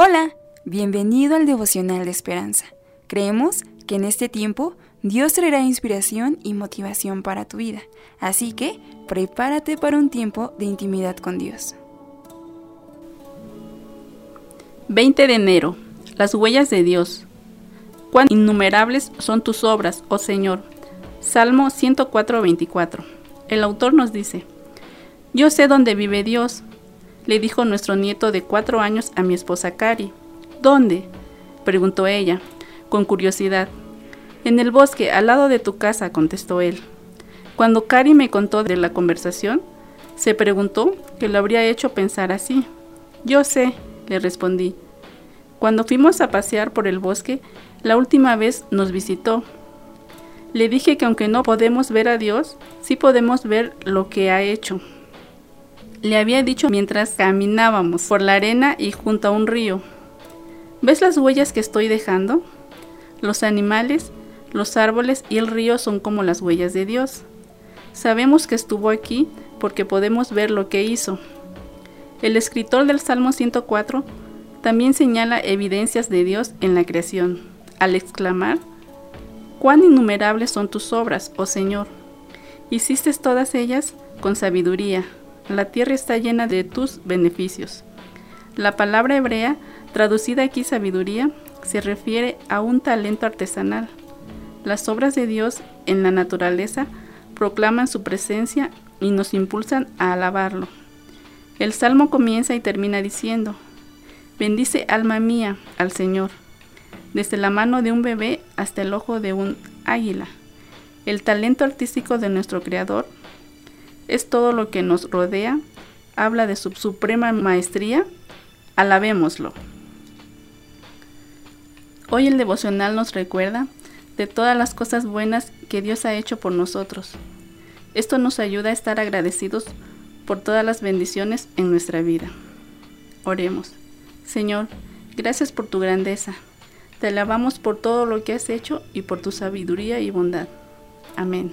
Hola, bienvenido al devocional de esperanza. Creemos que en este tiempo Dios traerá inspiración y motivación para tu vida, así que prepárate para un tiempo de intimidad con Dios. 20 de enero. Las huellas de Dios. Cuán innumerables son tus obras, oh Señor. Salmo 104:24. El autor nos dice, Yo sé dónde vive Dios, le dijo nuestro nieto de cuatro años a mi esposa Cari. ¿Dónde? preguntó ella, con curiosidad. En el bosque, al lado de tu casa, contestó él. Cuando Cari me contó de la conversación, se preguntó qué lo habría hecho pensar así. Yo sé, le respondí. Cuando fuimos a pasear por el bosque, la última vez nos visitó. Le dije que aunque no podemos ver a Dios, sí podemos ver lo que ha hecho. Le había dicho mientras caminábamos por la arena y junto a un río. ¿Ves las huellas que estoy dejando? Los animales, los árboles y el río son como las huellas de Dios. Sabemos que estuvo aquí porque podemos ver lo que hizo. El escritor del Salmo 104 también señala evidencias de Dios en la creación, al exclamar, Cuán innumerables son tus obras, oh Señor. Hiciste todas ellas con sabiduría, la tierra está llena de tus beneficios. La palabra hebrea, traducida aquí sabiduría, se refiere a un talento artesanal. Las obras de Dios en la naturaleza proclaman su presencia y nos impulsan a alabarlo. El salmo comienza y termina diciendo, Bendice alma mía al Señor, desde la mano de un bebé hasta el ojo de un águila. El talento artístico de nuestro Creador es todo lo que nos rodea, habla de su suprema maestría, alabémoslo. Hoy el devocional nos recuerda de todas las cosas buenas que Dios ha hecho por nosotros. Esto nos ayuda a estar agradecidos por todas las bendiciones en nuestra vida. Oremos. Señor, gracias por tu grandeza. Te alabamos por todo lo que has hecho y por tu sabiduría y bondad. Amén.